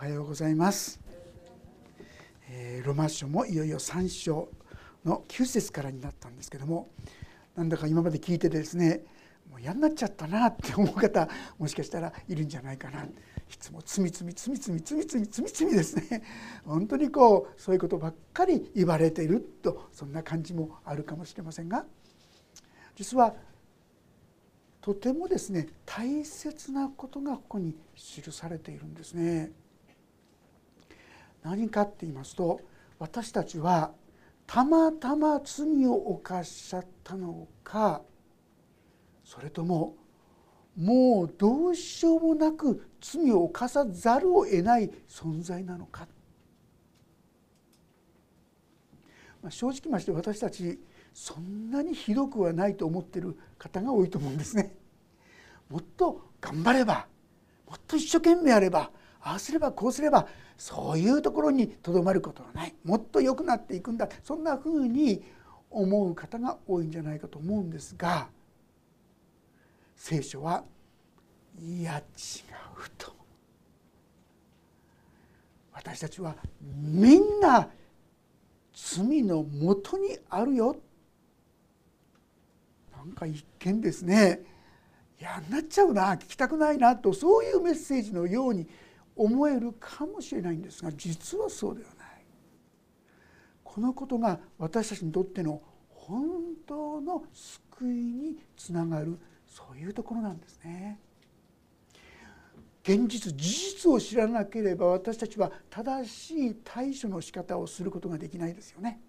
おはようございます、えー、ロマ書もいよいよ3章の9節からになったんですけどもなんだか今まで聞いててですねもう嫌になっちゃったなって思う方もしかしたらいるんじゃないかな。いつもつみつみつみつみつみつみつみつみですね。本当にこうそういうことばっかり言われているとそんな感じもあるかもしれませんが実はとてもですね大切なことがここに記されているんですね。何かって言いますと私たちはたまたま罪を犯しちゃったのかそれとももうどうしようもなく罪を犯さざるを得ない存在なのか、まあ、正直まして私たちそんなにひどくはないと思ってる方が多いと思うんですね。もっと頑張ればもっと一生懸命やればああすればこうすればそういうところにとどまることはない。もっと良くなっていくんだ。そんなふうに思う方が多いんじゃないかと思うんですが聖書はいや違うと。私たちはみんな罪のもとにあるよ。なんか一見ですね。嫌になっちゃうな。聞きたくないな。とそういうメッセージのように思えるかもしれないんですが実はそうではないこのことが私たちにとっての本当の救いにつながるそういうところなんですね。現実事実を知らなければ私たちは正しい対処の仕方をすることができないですよね。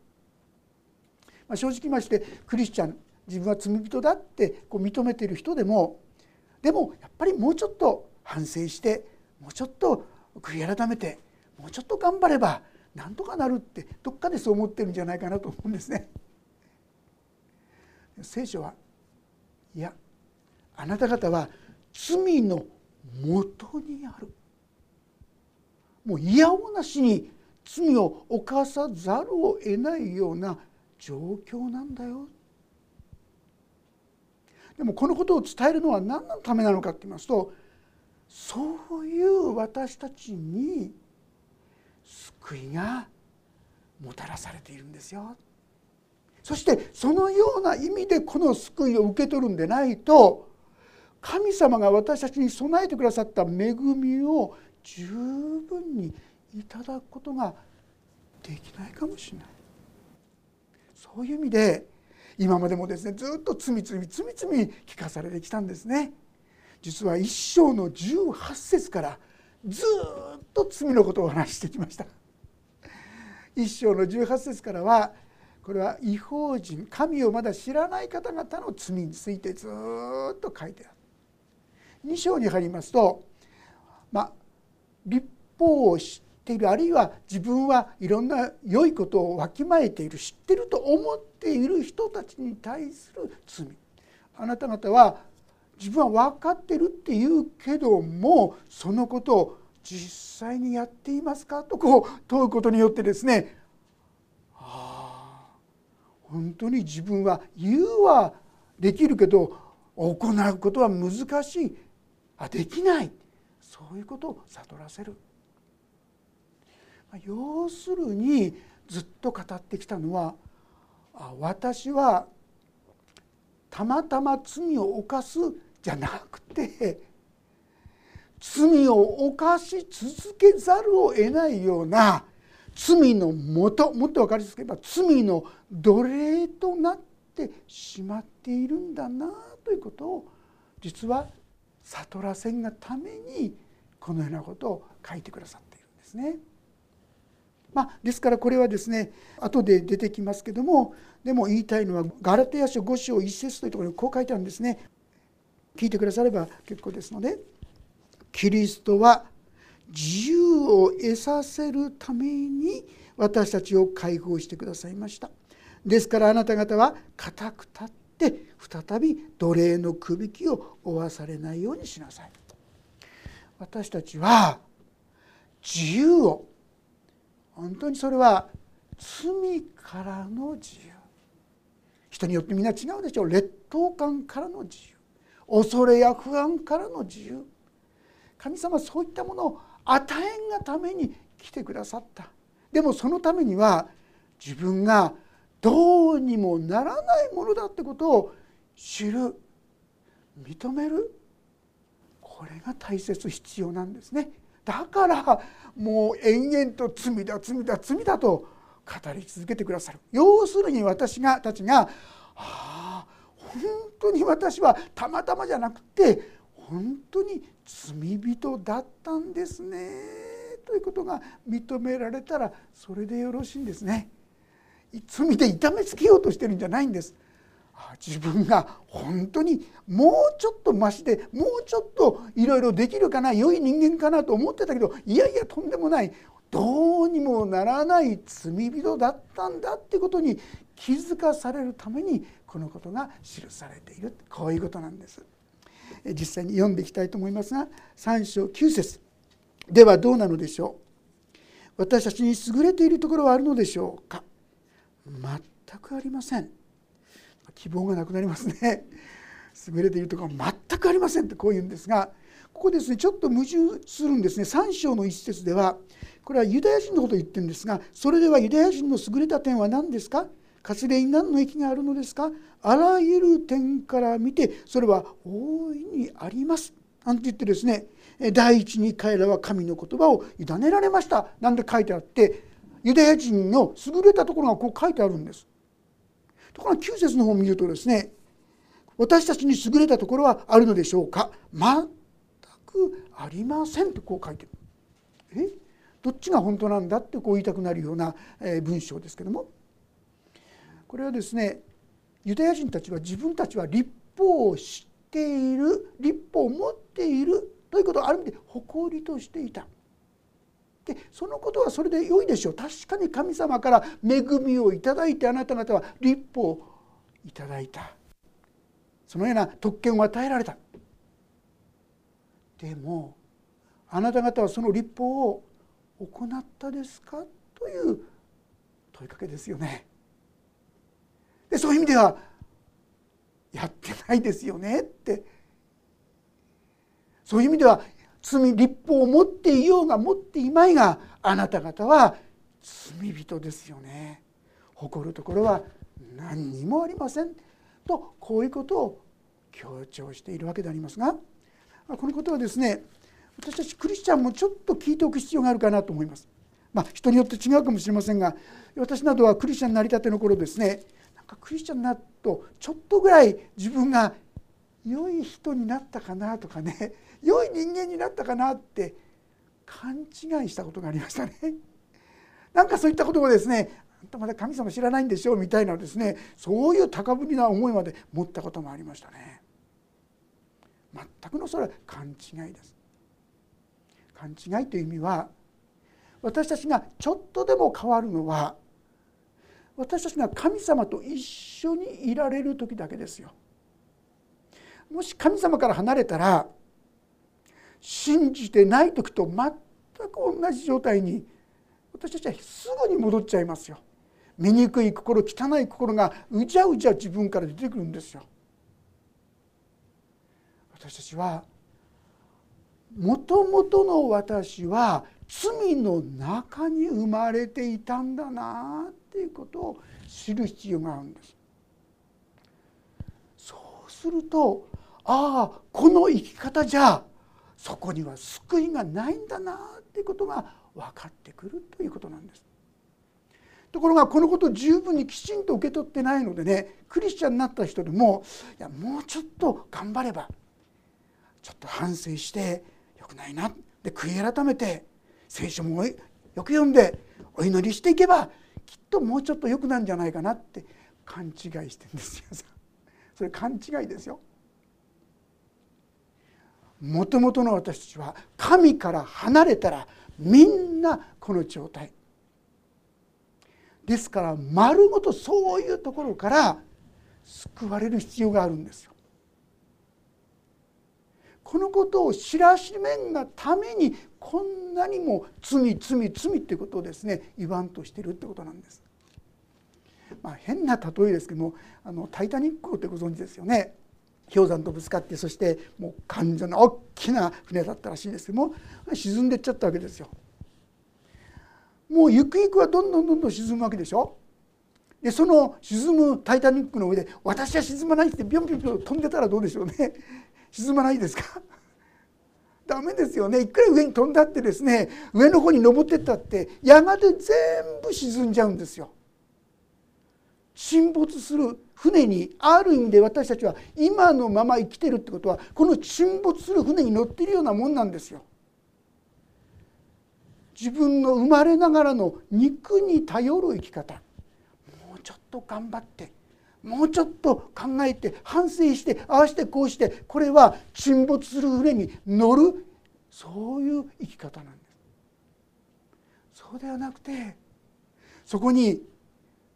まあ、正直ましてクリスチャン自分は罪人だってこう認めている人でもでもやっぱりもうちょっと反省してもうちょっと悔い改めてもうちょっと頑張ればなんとかなるってどっかでそう思ってるんじゃないかなと思うんですね。聖書はいやあなた方は罪のもとにあるもういやおなしに罪を犯さざるを得ないような状況なんだよでもこのことを伝えるのは何のためなのかって言いますとそういう私たちに救いがもたらされているんですよ。そしてそのような意味でこの救いを受け取るんでないと神様が私たちに備えてくださった恵みを十分にいただくことができないかもしれないそういう意味で今までもですねずっと罪罪罪罪聞かされてきたんですね。実は一章の18節からずっと罪のことを話してきました。一章の18節からはこれは違法人神をまだ知らない方々の罪についてずっと書いてある。2章に入りますと、まあ、立法を知っているあるいは自分はいろんな良いことをわきまえている知ってると思っている人たちに対する罪あなた方は自分は分かってるって言うけどもそのことを実際にやっていますか？とこう問うことによってですねああ本当に自分は言うはできるけど行うことは難しい。あできない。そういうことを悟らせる。要するにずっと語ってきたのは私はたまたま罪を犯すじゃなくて罪を犯し続けざるを得ないような罪のもともっと分かりやすく言えば罪の奴隷となってしまっているんだなということを実は悟らせんがためにこのようなことを書いてくださっているんですね。まあ、ですからこれはですね後で出てきますけどもでも言いたいのはガラテヤ書5章1節というところにこう書いてあるんですね。聞いてくだされば結構ですのでキリストは自由を得させるために私たちを解放してくださいました。ですからあなた方は固く立って再び奴隷のくびきを負わされないようにしなさい。私たちは自由を本当にそれは罪からの自由。人によってみんな違うでしょう。劣等感からの自由。恐れや不安からの自由。神様そういったものを与えんがために来てくださった。でもそのためには自分がどうにもならないものだってことを知る。認める。これが大切必要なんですね。だからもう延々と罪だ罪だ罪だと語り続けてくださる。要するに私がたちが「ああ本当に私はたまたまじゃなくて本当に罪人だったんですね」ということが認められたらそれでよろしいんですね。罪で痛めつけようとしてるんじゃないんです。自分が本当にもうちょっとましでもうちょっといろいろできるかな良い人間かなと思ってたけどいやいやとんでもないどうにもならない罪人だったんだってことに気づかされるためにこのことが記されている。こういうことなんです。実際に読んでいきたいと思いますが3章9節。ではどうなのでしょう。私たちに優れているところはあるのでしょうか。全くありません。希望がなくなりますね。優れているところは全くありませんってこう言うんですがここですねちょっと矛盾するんですね。3章の一節ではこれはユダヤ人のことを言ってるんですがそれではユダヤ人の優れた点は何ですか？割礼に何の益があるのですか？あらゆる点から見てそれは大いにあります。なんて言ってですね第一に彼らは神の言葉を委ねられました。なんて書いてあってユダヤ人の優れたところがこう書いてあるんです。ところが9節の方を見るとですね私たちに優れたところはあるのでしょうか？全くありませんとこう書いてる。え？どっちが本当なんだってこう言いたくなるような文章ですけども。これはですねユダヤ人たちは自分たちは立法を知っている立法を持っているということをある意味で誇りとしていた。でそのことはそれで良いでしょう確かに神様から恵みをいただいてあなた方は立法をいただいたそのような特権を与えられたでもあなた方はその立法を行ったですか？という問いかけですよね。でそういう意味ではやってないですよねって。そういう意味では罪立法を持っていようが持っていまいがあなた方は罪人ですよね。誇るところは何にもありません。とこういうことを強調しているわけでありますがこのことはですね私たちクリスチャンもちょっと聞いておく必要があるかなと思います。まあ、人によって違うかもしれませんが私などはクリスチャンになりたての頃ですねクリスチャンになるとちょっとぐらい自分が良い人になったかなとかね 良い人間になったかなって勘違いしたことがありましたね。なんかそういったことをですねあんたまだ神様知らないんでしょうみたいなですねそういう高ぶりな思いまで持ったこともありましたね。全くのそれは勘違いです。勘違いという意味は私たちがちょっとでも変わるのは私たちが神様と一緒にいられる時だけですよ。もし神様から離れたら信じてない時と全く同じ状態に私たちはすぐに戻っちゃいますよ。醜い心汚い心がうじゃうじゃ自分から出てくるんですよ。私たちはもともとの私は罪の中に生まれていたんだなっていうことを知る必要があるんです。そうするとああこの生き方じゃそこには救いがないんだなっていうことが分かってくるということなんです。ところがこのことを十分にきちんと受け取ってないのでねクリスチャンになった人でもいやもうちょっと頑張ればちょっと反省してくないなで悔い改めて聖書もよく読んでお祈りしていけばきっともうちょっと良くなるんじゃないかなって勘違いしてるんですよ。それ勘違いですよ。もともとの私たちは神から離れたらみんなこの状態ですから丸ごとそういうところから救われる必要があるんですよ。このことを知らしめんがためにこんなにも罪罪罪っていうことをですね言わんとしてるってことなんです。まあ、変な例えですけどもあの「タイタニック号」ってご存知ですよね。氷山とぶつかってそしてもう完全な大きな船だったらしいんですけども沈んでっちゃったわけですよ。もうゆくゆくはどんどんどんどん沈むわけでしょ。でその沈む「タイタニック」の上で「私は沈まない」ってビョンビョンビョン飛んでたらどうでしょうね沈まないですか？ダメですよねいくら上に飛んだってですね上の方に登ってったってやがて全部沈んじゃうんですよ。沈没する船にある意味で私たちは今のまま生きてるってことはこの沈没する船に乗っているようなもんなんですよ。自分の生まれながらの肉に頼る生き方もうちょっと頑張ってもうちょっと考えて反省してああしてこうしてこれは沈没する船に乗るそういう生き方なんです。そうではなくてそこに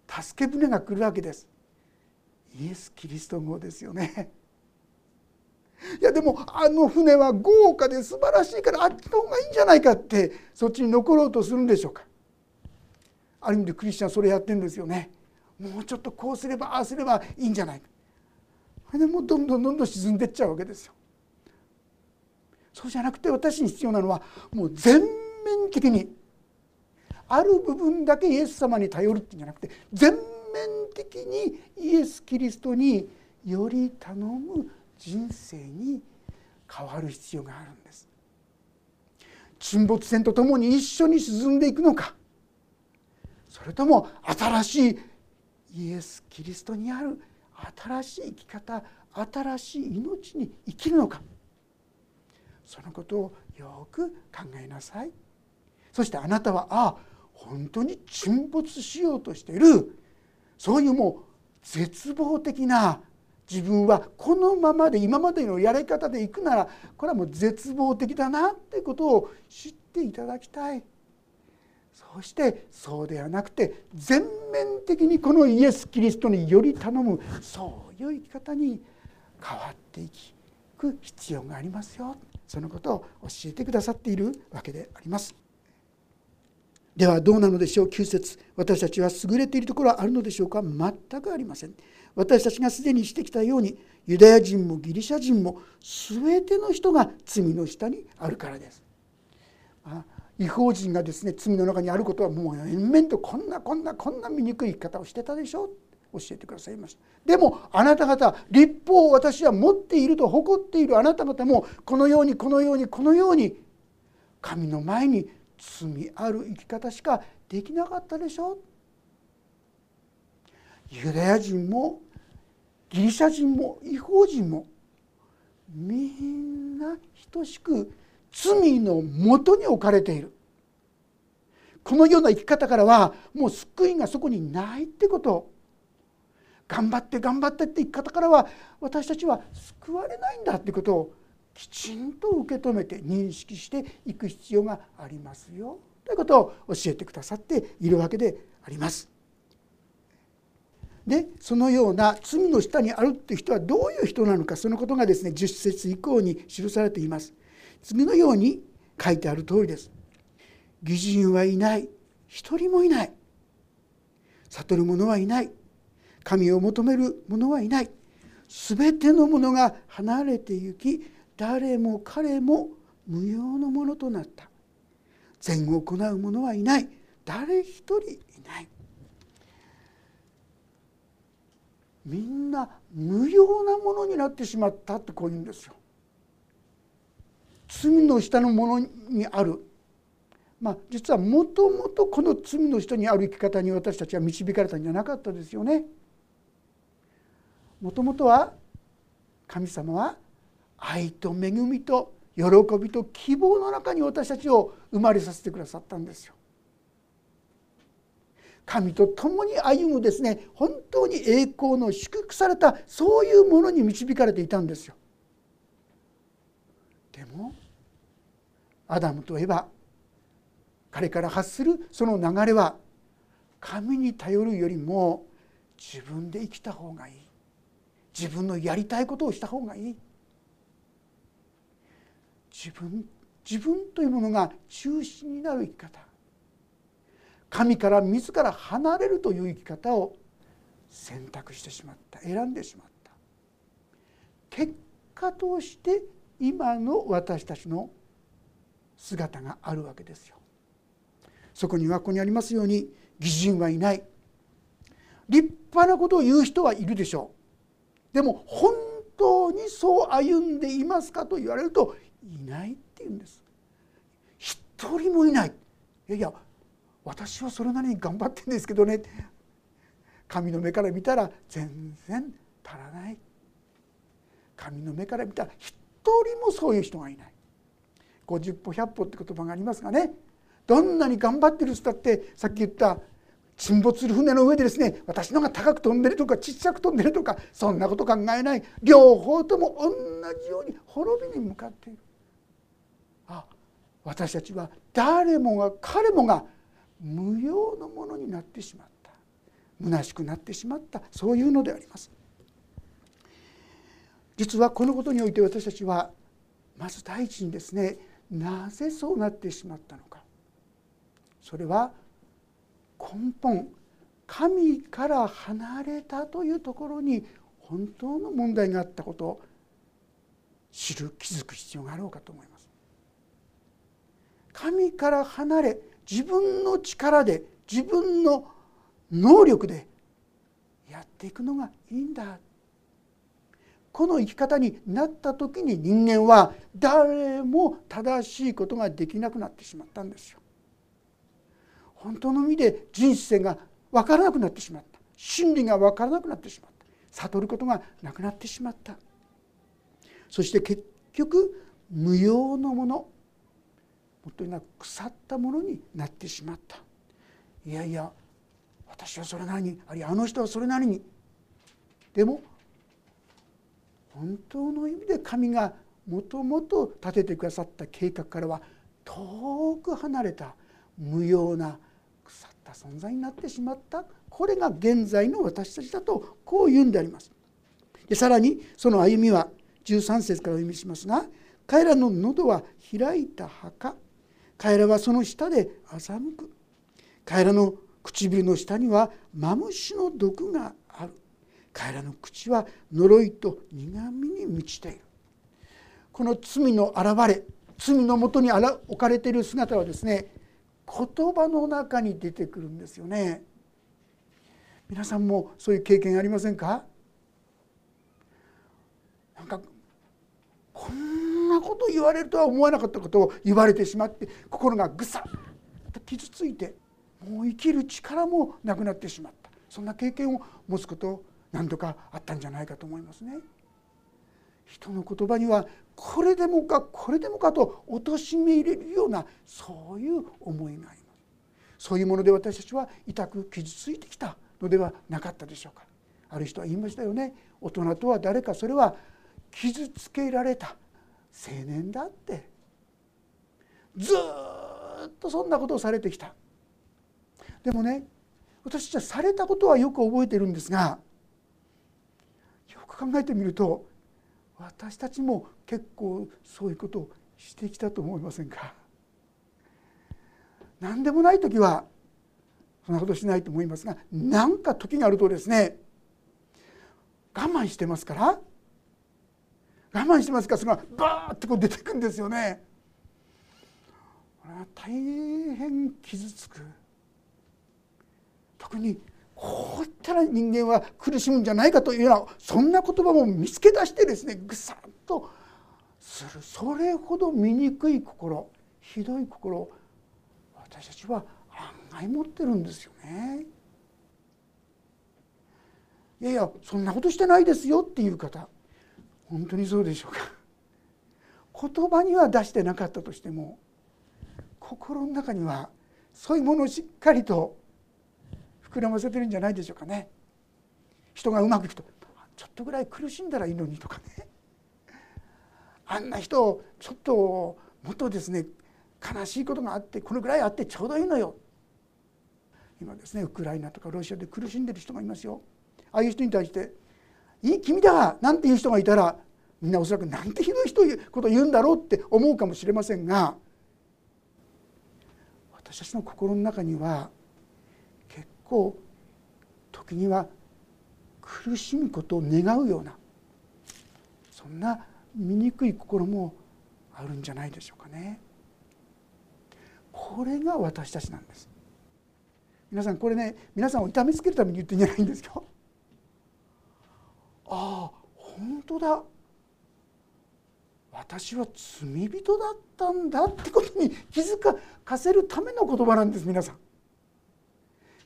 助け舟が来るわけです。イエス・キリスト号ですよね。いやでもあの船は豪華で素晴らしいからあっちの方がいいんじゃないかってそっちに残ろうとするんでしょうか。ある意味でクリスチャンそれやってるんですよね。もうちょっとこうすればああすればいいんじゃない。かでもうどんどんどんどん沈んでっちゃうわけですよ。そうじゃなくて私に必要なのはもう全面的にある部分だけイエス様に頼るっていうんじゃなくて全面的にイエス・キリストにより頼む人生に変わる必要があるんです。沈没船とともに一緒に沈んでいくのか。それとも新しいイエス・キリストにある新しい生き方新しい命に生きるのか。そのことをよく考えなさい。そしてあなたはああ本当に沈没しようとしている。そういうもう絶望的な自分はこのままで今までのやり方でいくならこれはもう絶望的だなっていうことを知っていただきたい。そしてそうではなくて全面的にこのイエス・キリストにより頼むそういう生き方に変わっていく必要がありますよ。そのことを教えてくださっているわけであります。ではどうなのでしょう？9節私たちは優れているところはあるのでしょうか？全くありません。私たちがすでにしてきたようにユダヤ人もギリシャ人も全ての人が罪の下にあるからです、まあ、違法人がですね罪の中にあることはもう延々とこんなこんなこんな醜い生き方をしてたでしょう教えてくださいましたでもあなた方立法を私は持っていると誇っているあなた方もこのようにこのようにこのように神の前に罪ある生き方しかできなかったでしょユダヤ人もギリシャ人も違法人もみんな等しく罪のもとに置かれているこのような生き方からはもう救いがそこにないってこと頑張って頑張ってって生き方からは私たちは救われないんだってことをきちんと受け止めて認識していく必要がありますよということを教えてくださっているわけであります。でそのような罪の下にあるっていう人はどういう人なのかそのことがですね10節以降に記されています。次のように書いてある通りです。義人はいない。一人もいない。悟る者はいない。神を求める者はいない。全てのものが離れてゆき誰も彼も無用のものとなった。善を行う者はいない。誰一人いない。みんな無用なものになってしまったってこう言うんですよ。罪の下のものにあるまあ実はもともとこの罪の下にある生き方に私たちは導かれたんじゃなかったですよね。もともとは神様は愛と恵みと喜びと希望の中に私たちを生まれさせてくださったんですよ。神と共に歩むですね本当に栄光の祝福されたそういうものに導かれていたんですよ。でもアダムとエバ彼から発するその流れは神に頼るよりも自分で生きた方がいい。自分のやりたいことをした方がいい。自分自分というものが中心になる生き方。神から自ら離れるという生き方を選択してしまった。選んでしまった。結果として今の私たちの姿があるわけですよ。そこにはここにありますように義人はいない。立派なことを言う人はいるでしょう。でも本当にそう歩んでいますかと言われるといないっていうんです。一人もいない。いやいや私はそれなりに頑張ってんですけどね。神の目から見たら全然足らない。神の目から見たら一人もそういう人がいない。50歩100歩って言葉がありますがね。どんなに頑張ってる人だってさっき言った沈没する船の上でですね私のが高く飛んでるとかちっちゃく飛んでるとかそんなこと考えない。両方とも同じように滅びに向かっている。あ私たちは誰もが彼もが無用のものになってしまった。虚しくなってしまった。そういうのであります。実はこのことにおいて私たちはまず第一にですねなぜそうなってしまったのか。それは根本。神から離れたというところに本当の問題があったことを知る気づく必要があろうかと思います。神から離れ自分の力で自分の能力でやっていくのがいいんだ。この生き方になった時に人間は誰も正しいことができなくなってしまったんですよ。本当の意味で人生が分からなくなってしまった。真理が分からなくなってしまった。悟ることがなくなってしまった。そして結局無用のものもっと言うのは腐ったものになってしまった。いやいや私はそれなりにあるいはあの人はそれなりに。でも本当の意味で神がもともと立ててくださった計画からは遠く離れた無用な腐った存在になってしまったこれが現在の私たちだとこう言うんであります。でさらにその歩みは13節からお読みしますが彼らの喉は開いた墓彼らはその下で欺く彼らの唇の下にはマムシの毒が彼らの口は呪いと苦みに満ちている。この罪の現れ罪のもとに置かれている姿はですね言葉の中に出てくるんですよね。皆さんもそういう経験ありませんか？なんかこんなこと言われるとは思わなかったことを言われてしまって心がぐさっと傷ついてもう生きる力もなくなってしまった。そんな経験を持つこと何度かあったんじゃないかと思いますね。人の言葉にはこれでもかこれでもかと貶め入れるようなそういう思いがあります。そういうもので私たちは痛く傷ついてきたのではなかったでしょうか。ある人は言いましたよね。大人とは誰かそれは傷つけられた青年だって。ずっとそんなことをされてきた。でもね私たちはされたことはよく覚えてるんですが考えてみると私たちも結構そういうことをしてきたと思いませんか？何でもない時はそんなことしないと思いますが何か時があるとですね我慢してますから。我慢してますからそれがバーッとこう出てくんですよね。大変傷つく。特にこういったら人間は苦しむんじゃないかというようなそんな言葉も見つけ出してですねぐさっとするそれほど醜い心ひどい心私たちは案外持ってるんですよね。いやいやそんなことしてないですよっていう方本当にそうでしょうか言葉には出してなかったとしても心の中にはそういうものをしっかりと膨らませてるんじゃないでしょうかね。人がうまくいくとちょっとぐらい苦しんだらいいのにとかね。あんな人ちょっともっとですね悲しいことがあってこのぐらいあってちょうどいいのよ。今ですねウクライナとかロシアで苦しんでる人がいますよ。ああいう人に対して「いい君だ!」なんていう人がいたらみんなおそらくなんてひどい人こと言うんだろうって思うかもしれませんが私たちの心の中には構時には苦しむことを願うようなそんな醜い心もあるんじゃないでしょうかね。これが私たちなんです。皆さんこれね皆さんを痛めつけるために言ってんじゃないんですよ。ああ本当だ私は罪人だったんだってことに気づかせるための言葉なんです皆さん。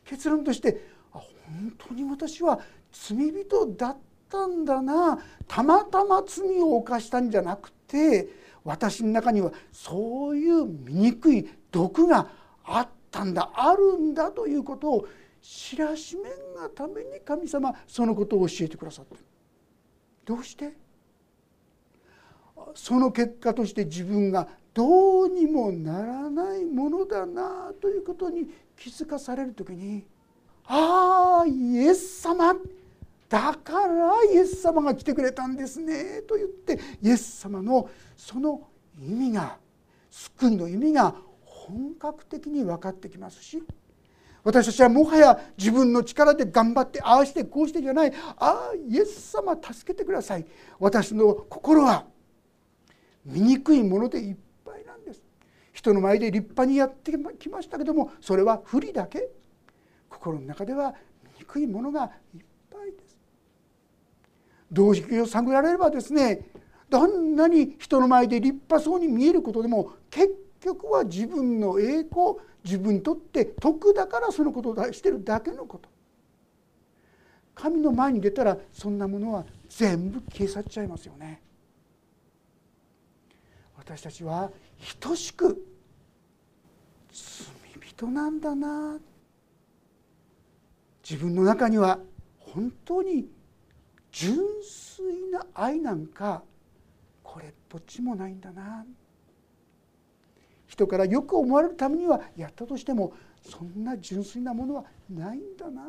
結論としてあ本当に私は罪人だったんだなたまたま罪を犯したんじゃなくて私の中にはそういう醜い毒があったんだあるんだということを知らしめんがために神様そのことを教えてくださってる。どうして？その結果として自分がどうにもならないものだなということに気づかされる時に「ああイエス様だからイエス様が来てくれたんですね」と言ってイエス様のその意味が救いの意味が本格的に分かってきますし私たちはもはや自分の力で頑張ってああしてこうしてじゃないああイエス様助けてください。私の心は醜いものでいっぱい人の前で立派にやってきましたけどもそれは不利だけ。心の中では醜いものがいっぱいです。同時を探られればですねどんなに人の前で立派そうに見えることでも結局は自分の栄光自分にとって得だからそのことをしてるだけのこと。神の前に出たらそんなものは全部消え去っちゃいますよね。私たちは等しく罪人なんだな。自分の中には本当に純粋な愛なんかこれっぽっちもないんだな。人からよく思われるためにはやったとしてもそんな純粋なものはないんだな。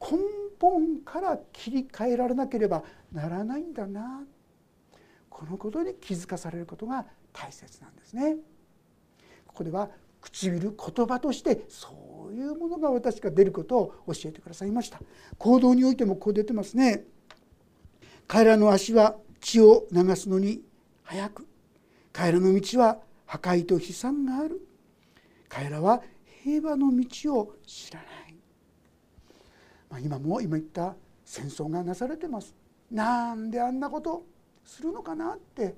根本から切り替えられなければならないんだな。このことに気づかされることが大切なんですね。ここでは唇言葉としてそういうものが私が出ることを教えてくださいました。行動においてもこう出てますね。彼らの足は血を流すのに早く。彼らの道は破壊と悲惨がある。彼らは平和の道を知らない、まあ、今も今言った戦争がなされてます。なんであんなことするのかなって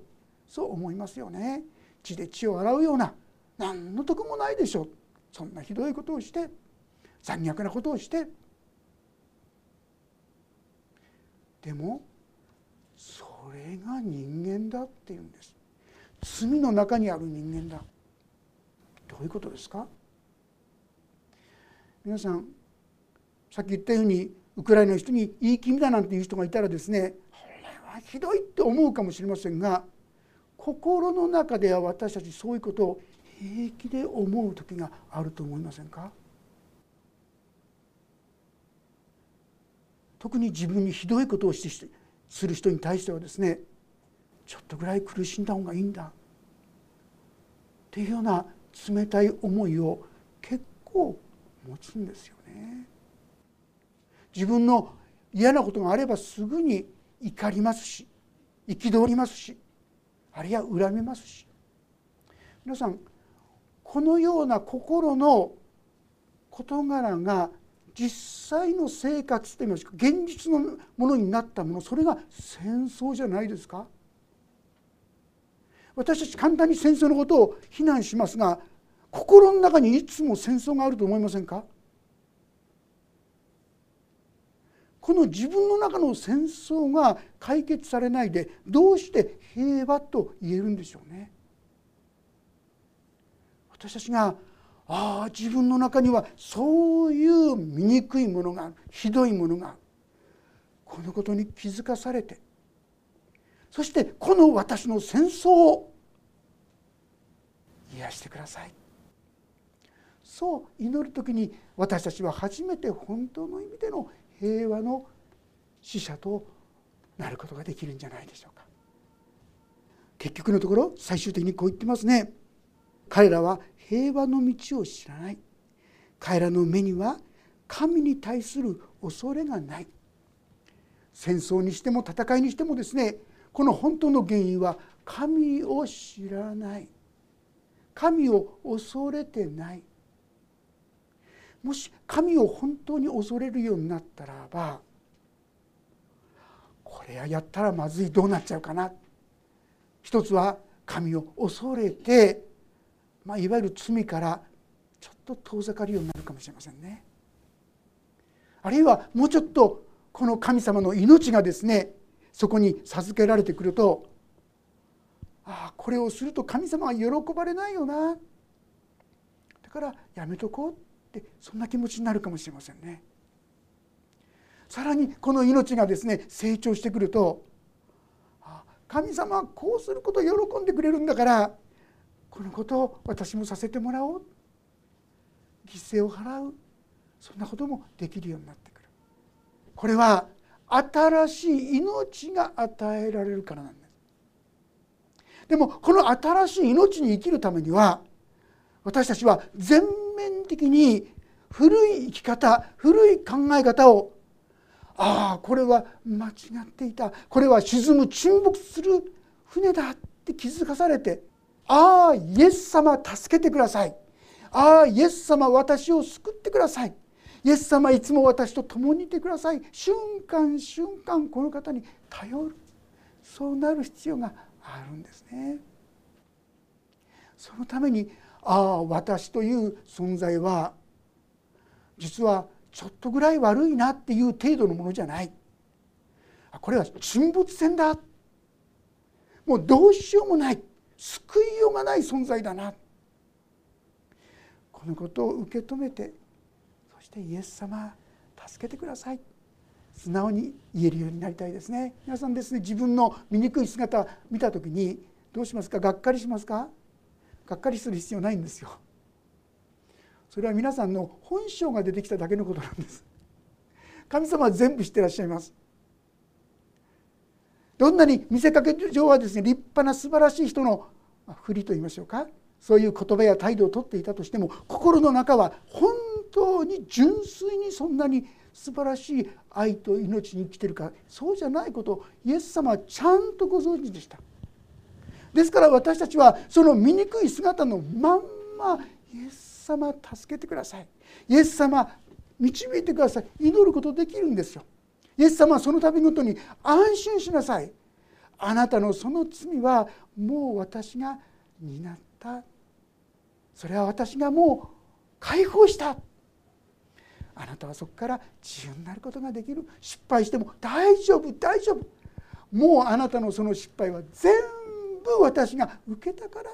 そう思いますよね。血で血を洗うような何の得もないでしょう。そんなひどいことをして残虐なことをして。でもそれが人間だっていうんです。罪の中にある人間だ。どういうことですか？皆さんさっき言ったようにウクライナの人にいい気味だなんていう人がいたらですねひどいって思うかもしれませんが心の中では私たちそういうことを平気で思う時があると思いませんか？特に自分にひどいことをしてする人に対してはですねちょっとぐらい苦しんだ方がいいんだっていうような冷たい思いを結構持つんですよね。自分の嫌なことがあればすぐに怒りますし憤りますしあるいは恨みますし。皆さんこのような心の事柄が実際の生活といいますか現実のものになったものそれが戦争じゃないですか？私たち簡単に戦争のことを非難しますが心の中にいつも戦争があると思いませんか？この自分の中の戦争が解決されないでどうして平和と言えるんでしょうね。私たちがああ自分の中にはそういう醜いものがあるひどいものがあるこのことに気づかされてそしてこの私の戦争を癒してくださいそう祈る時に私たちは初めて本当の意味での平和の死者となることができるんじゃないでしょうか。結局のところ最終的にこう言ってますね。彼らは平和の道を知らない。彼らの目には神に対する恐れがない。戦争にしても戦いにしてもですねこの本当の原因は神を知らない。神を恐れてない。もし神を本当に恐れるようになったらばこれはやったらまずいどうなっちゃうかな一つは神を恐れて、まあ、いわゆる罪からちょっと遠ざかるようになるかもしれませんね。あるいはもうちょっとこの神様の命がですねそこに授けられてくるとああこれをすると神様は喜ばれないよなだからやめとこうってそんな気持ちになるかもしれませんね。さらにこの命がですね成長してくると神様はこうすることを喜んでくれるんだからこのことを私もさせてもらおう。犠牲を払う。そんなこともできるようになってくる。これは新しい命が与えられるからなんです。でもこの新しい命に生きるためには私たちは全面的に古い生き方古い考え方をああこれは間違っていた。これは沈む沈没する船だって気づかされてああイエス様助けてください。ああイエス様私を救ってください。イエス様いつも私と共にいてください。瞬間瞬間この方に頼る。そうなる必要があるんですね。そのためにああ私という存在は実はちょっとぐらい悪いなっていう程度のものじゃない。これは沈没船だ。もうどうしようもない。救いようがない存在だな。このことを受け止めてそしてイエス様助けてください。素直に言えるようになりたいですね。皆さんですね自分の醜い姿見た時にどうしますか？がっかりしますか？がっかりする必要ないんですよ。それは皆さんの本性が出てきただけのことなんです。神様は全部知ってらっしゃいます。どんなに見せかけ上はですね立派な素晴らしい人のふりと言いましょうか。そういう言葉や態度をとっていたとしても心の中は本当に純粋にそんなに素晴らしい愛と命に生きてるか。そうじゃないことをイエス様はちゃんとご存知でした。ですから私たちはその醜い姿のまんまイエス様助けてください。イエス様導いてください。祈ることできるんですよ。イエス様はその度ごとに安心しなさい。あなたのその罪はもう私が担った。それは私がもう解放した。あなたはそこから自由になることができる。失敗しても大丈夫。大丈夫。もうあなたのその失敗は全部私が受けたから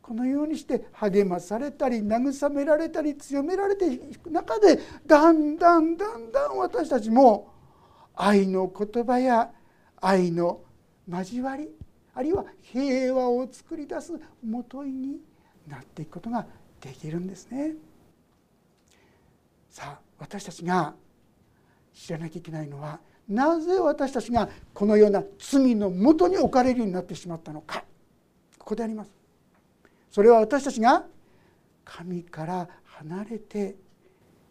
このようにして励まされたり慰められたり強められていく中でだんだんだんだん私たちも愛の言葉や愛の交わりあるいは平和を作り出すもといになっていくことができるんですね。さあ私たちが知らなきゃいけないのはなぜ私たちがこのような罪のもとに置かれるようになってしまったのかここであります。それは私たちが神から離れて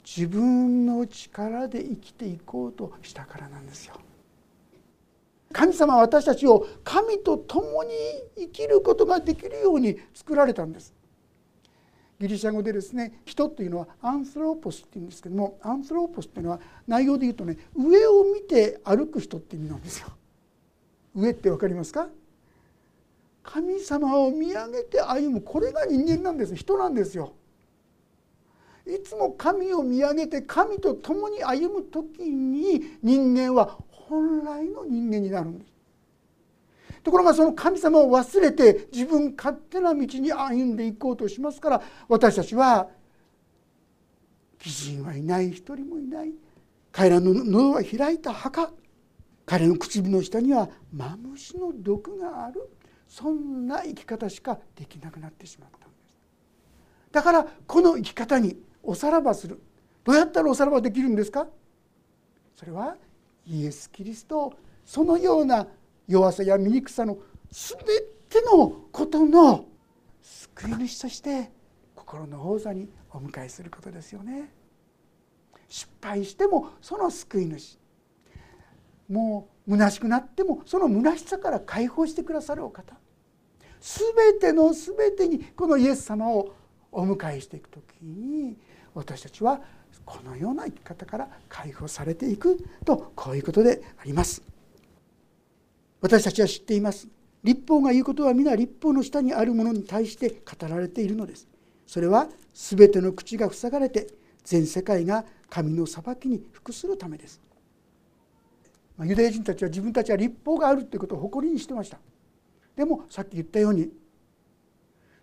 自分の力で生きていこうとしたからなんですよ。神様は私たちを神と共に生きることができるように作られたんです。ギリシャ語でですね人というのはアンスローポスっていうんですけどもアンスローポスっていうのは内容で言うとね上を見て歩く人って意味なんですよ。上って分かりますか？神様を見上げて歩むこれが人間なんです人なんですよ。いつも神を見上げて神と共に歩む時に人間は本来の人間になるんです。ところがその神様を忘れて自分勝手な道に歩んでいこうとしますから私たちは義人はいない一人もいない。彼らの喉は開いた墓。彼の唇の下にはマムシの毒がある。そんな生き方しかできなくなってしまったんです。だからこの生き方におさらばする。どうやったらおさらばできるんですか？それはイエス・キリストそのような弱さや醜さの全てのことの救い主として心の王座にお迎えすることですよね。失敗してもその救い主。もう虚しくなってもその虚しさから解放してくださるお方。全ての全てにこのイエス様をお迎えしていく時に私たちはこのような生き方から解放されていくとこういうことであります。私たちは知っています。立法が言うことは皆立法の下にあるものに対して語られているのです。それは全ての口が塞がれて全世界が神の裁きに服するためです。ユダヤ人たちは自分たちは立法があるということを誇りにしてました。でもさっき言ったように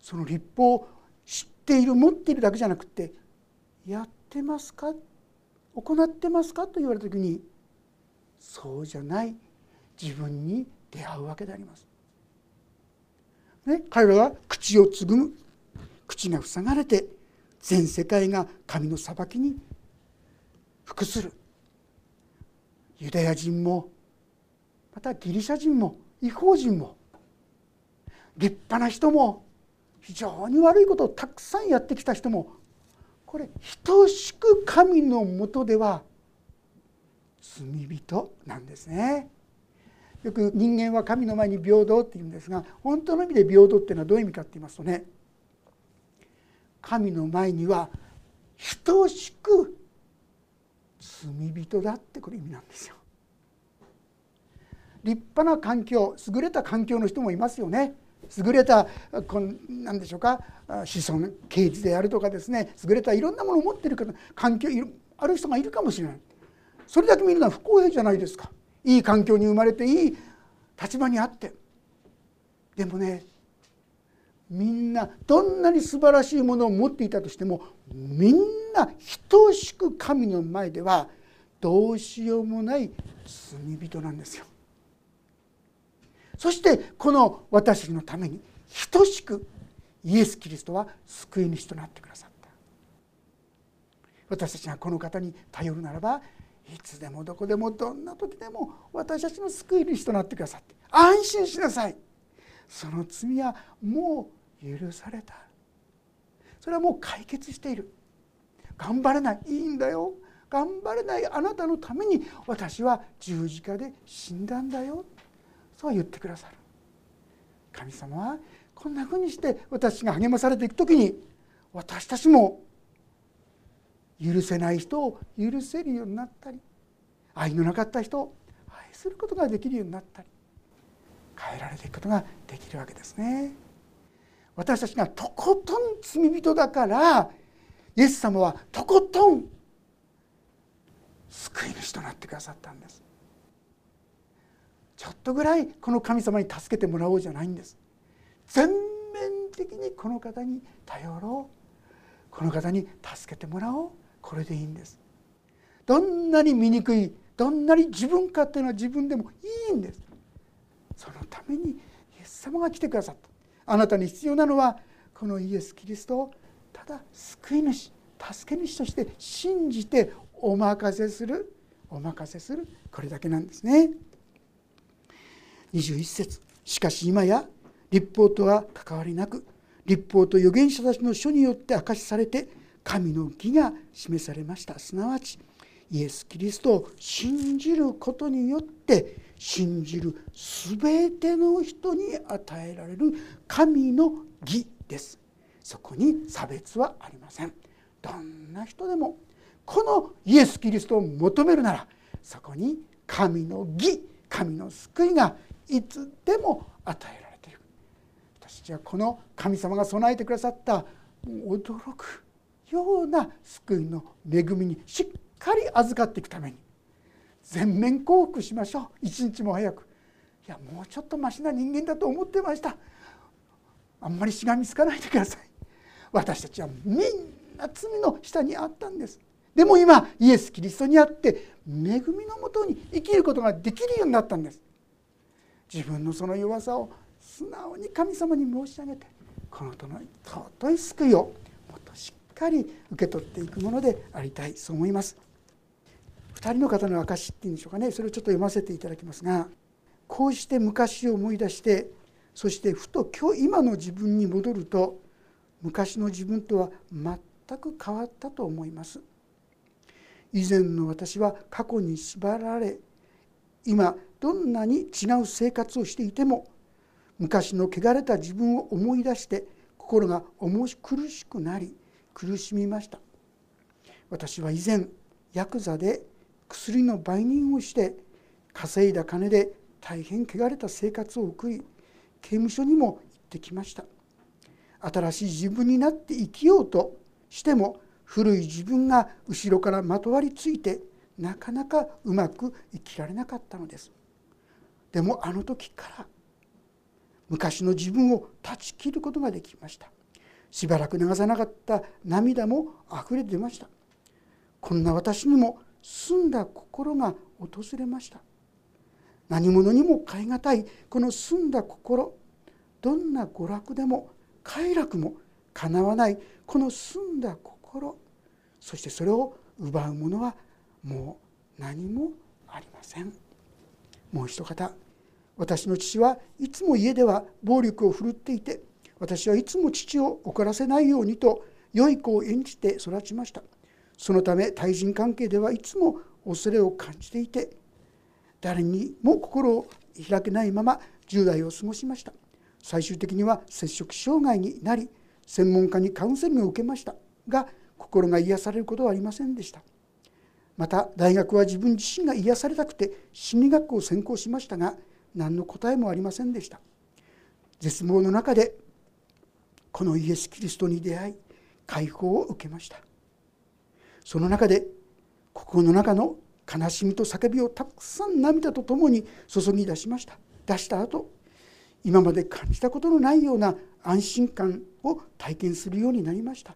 その立法を知っている持っているだけじゃなくてやってますか？行ってますか？と言われた時にそうじゃない。自分に出会うわけであります。ね、彼らは口をつぐむ口が塞がれて全世界が神の裁きに服するユダヤ人もまたギリシャ人も違法人も立派な人も非常に悪いことをたくさんやってきた人もこれ等しく神のもとでは罪人なんですね。よく人間は神の前に平等って言うんですが本当の意味で平等っていうのはどういう意味かって言いますとね神の前には等しく罪人だってこれ意味なんですよ。立派な環境優れた環境の人もいますよね。優れたこん何でしょうか子孫刑事であるとかですね優れたいろんなものを持ってる方環境ある人がいるかもしれないそれだけ見るのは不公平じゃないですかいい環境に生まれていい立場にあってでもねみんなどんなに素晴らしいものを持っていたとしてもみんな等しく神の前ではどうしようもない罪人なんですよ。そしてこの私のために等しくイエス・キリストは救い主となってくださった私たちがこの方に頼るならばいつでもどこでもどんな時でも私たちの救い主となってくださって安心しなさい。その罪はもう許された。それはもう解決している。頑張れない。いいんだよ。頑張れないあなたのために私は十字架で死んだんだよ。そう言ってくださる。神様はこんなふうにして私が励まされていく時に私たちも許せない人を許せるようになったり愛のなかった人を愛することができるようになったり変えられていくことができるわけですね。私たちがとことん罪人だからイエス様はとことん救い主となってくださったんです。ちょっとぐらいこの神様に助けてもらおうじゃないんです全面的にこの方に頼ろうこの方に助けてもらおうこれでいいんです。どんなに醜いどんなに自分勝手な自分でもいいんです。そのためにイエス様が来てくださった。あなたに必要なのはこのイエス・キリストをただ救い主助け主として信じてお任せするお任せするこれだけなんですね。21節。しかし今や立法とは関わりなく立法と預言者たちの書によって明かしされて神の義が示されました。すなわちイエス・キリストを信じることによって信じる全ての人に与えられる神の義です。そこに差別はありません。どんな人でもこのイエス・キリストを求めるならそこに神の義神の救いがいつでも与えられている。私たちはこの神様が備えてくださった驚くような救いの恵みにしっかり預かっていくために全面降伏しましょう。一日も早く。いやもうちょっとましな人間だと思ってました。あんまりしがみつかないでください。私たちはみんな罪の下にあったんです。でも今イエス・キリストにあって恵みのもとに生きることができるようになったんです。自分のその弱さを素直に神様に申し上げてこの人の尊い救いをかり受け取っていくものでありたいそう思います。2人の方の証っていうんでしょうかねそれをちょっと読ませていただきますがこうして昔を思い出してそしてふと今日今の自分に戻ると昔の自分とは全く変わったと思います。以前の私は過去に縛られ今どんなに違う生活をしていても昔の汚れた自分を思い出して心が重苦しくなり苦しみました。私は以前ヤクザで薬の売人をして稼いだ金で大変汚れた生活を送り刑務所にも行ってきました。新しい自分になって生きようとしても古い自分が後ろからまとわりついてなかなかうまく生きられなかったのです。でもあの時から昔の自分を断ち切ることができました。しばらく流さなかった涙もあふれ出ました。こんな私にも澄んだ心が訪れました。何者にも代え難いこの澄んだ心。どんな娯楽でも快楽もかなわないこの澄んだ心。そしてそれを奪うものはもう何もありません。もう一方私の父はいつも家では暴力を振るっていて私はいつも父を怒らせないようにと良い子を演じて育ちました。そのため対人関係ではいつも恐れを感じていて誰にも心を開けないまま10代を過ごしました。最終的には摂食障害になり専門家にカウンセリングを受けました。が心が癒されることはありませんでした。また大学は自分自身が癒されたくて心理学を専攻しましたが何の答えもありませんでした。絶望の中でこのイエス・キリストに出会い解放を受けました。その中で心の中の悲しみと叫びをたくさん涙とともに注ぎ出しました。出した後今まで感じたことのないような安心感を体験するようになりました。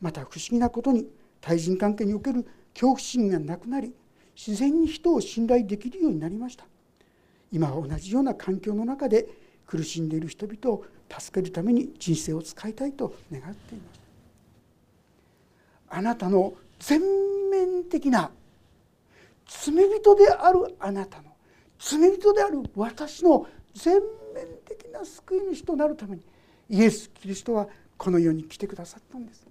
また不思議なことに対人関係における恐怖心がなくなり自然に人を信頼できるようになりました。今は同じような環境の中で苦しんでいる人々を助けるために人生を使いたいと願っています。あなたの全面的な罪人であるあなたの罪人である私の全面的な救い主となるためにイエス・キリストはこの世に来てくださったんです。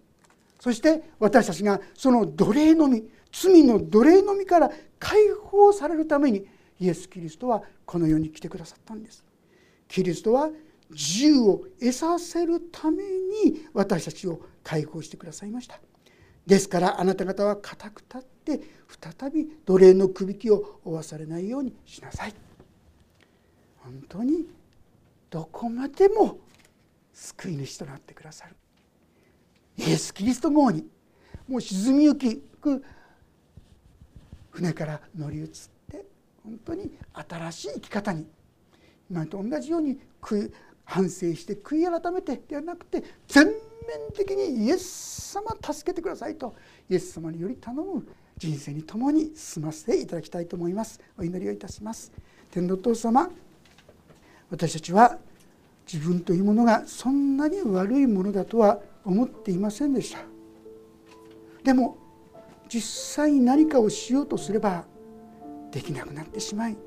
そして私たちがその奴隷のみ罪の奴隷のみから解放されるためにイエス・キリストはこの世に来てくださったんです。キリストは自由を得させるために私たちを解放してくださいました。ですからあなた方は固く立って再び奴隷のくびきを負わされないようにしなさい。本当にどこまでも救い主となってくださる。イエス・キリスト号にもう沈みゆき船から乗り移って本当に新しい生き方に今と同じように反省して悔い改めてではなくて全面的にイエス様助けてくださいとイエス様により頼む人生に共に進ませていただきたいと思います。お祈りをいたします。天の父様私たちは自分というものがそんなに悪いものだとは思っていませんでした。でも実際に何かをしようとすればできなくなってしまい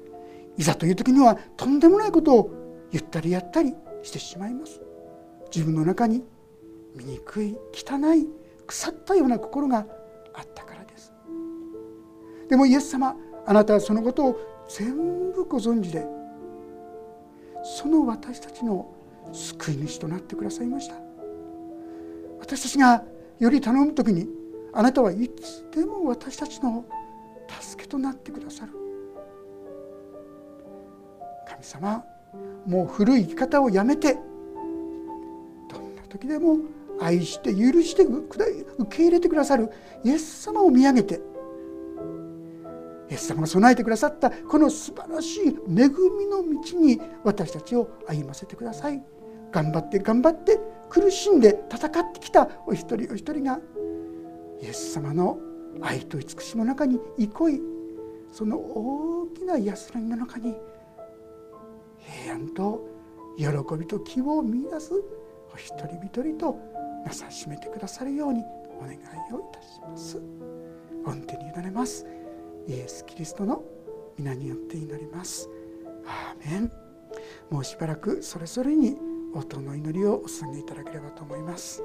いざという時にはとんでもないことを言ったりやったりしてしまいます。自分の中に醜い汚い腐ったような心があったからです。でもイエス様あなたはそのことを全部ご存知でその私たちの救い主となってくださいました。私たちがより頼む時にあなたはいつでも私たちの助けとなってくださる。神様もう古い生き方をやめてどんな時でも愛して許して受け入れてくださるイエス様を見上げてイエス様が備えてくださったこの素晴らしい恵みの道に私たちを歩ませてください。頑張って頑張って苦しんで戦ってきたお一人お一人がイエス様の愛と慈しみの中に憩い。その大きな安らぎの中に平安と喜びと希望を見いだすお一人一人となさしめてくださるようにお願いをいたします。御手に委ねます。イエス・キリストの皆によって祈ります。アーメン。もうしばらくそれぞれに音の祈りをお捧げいただければと思います。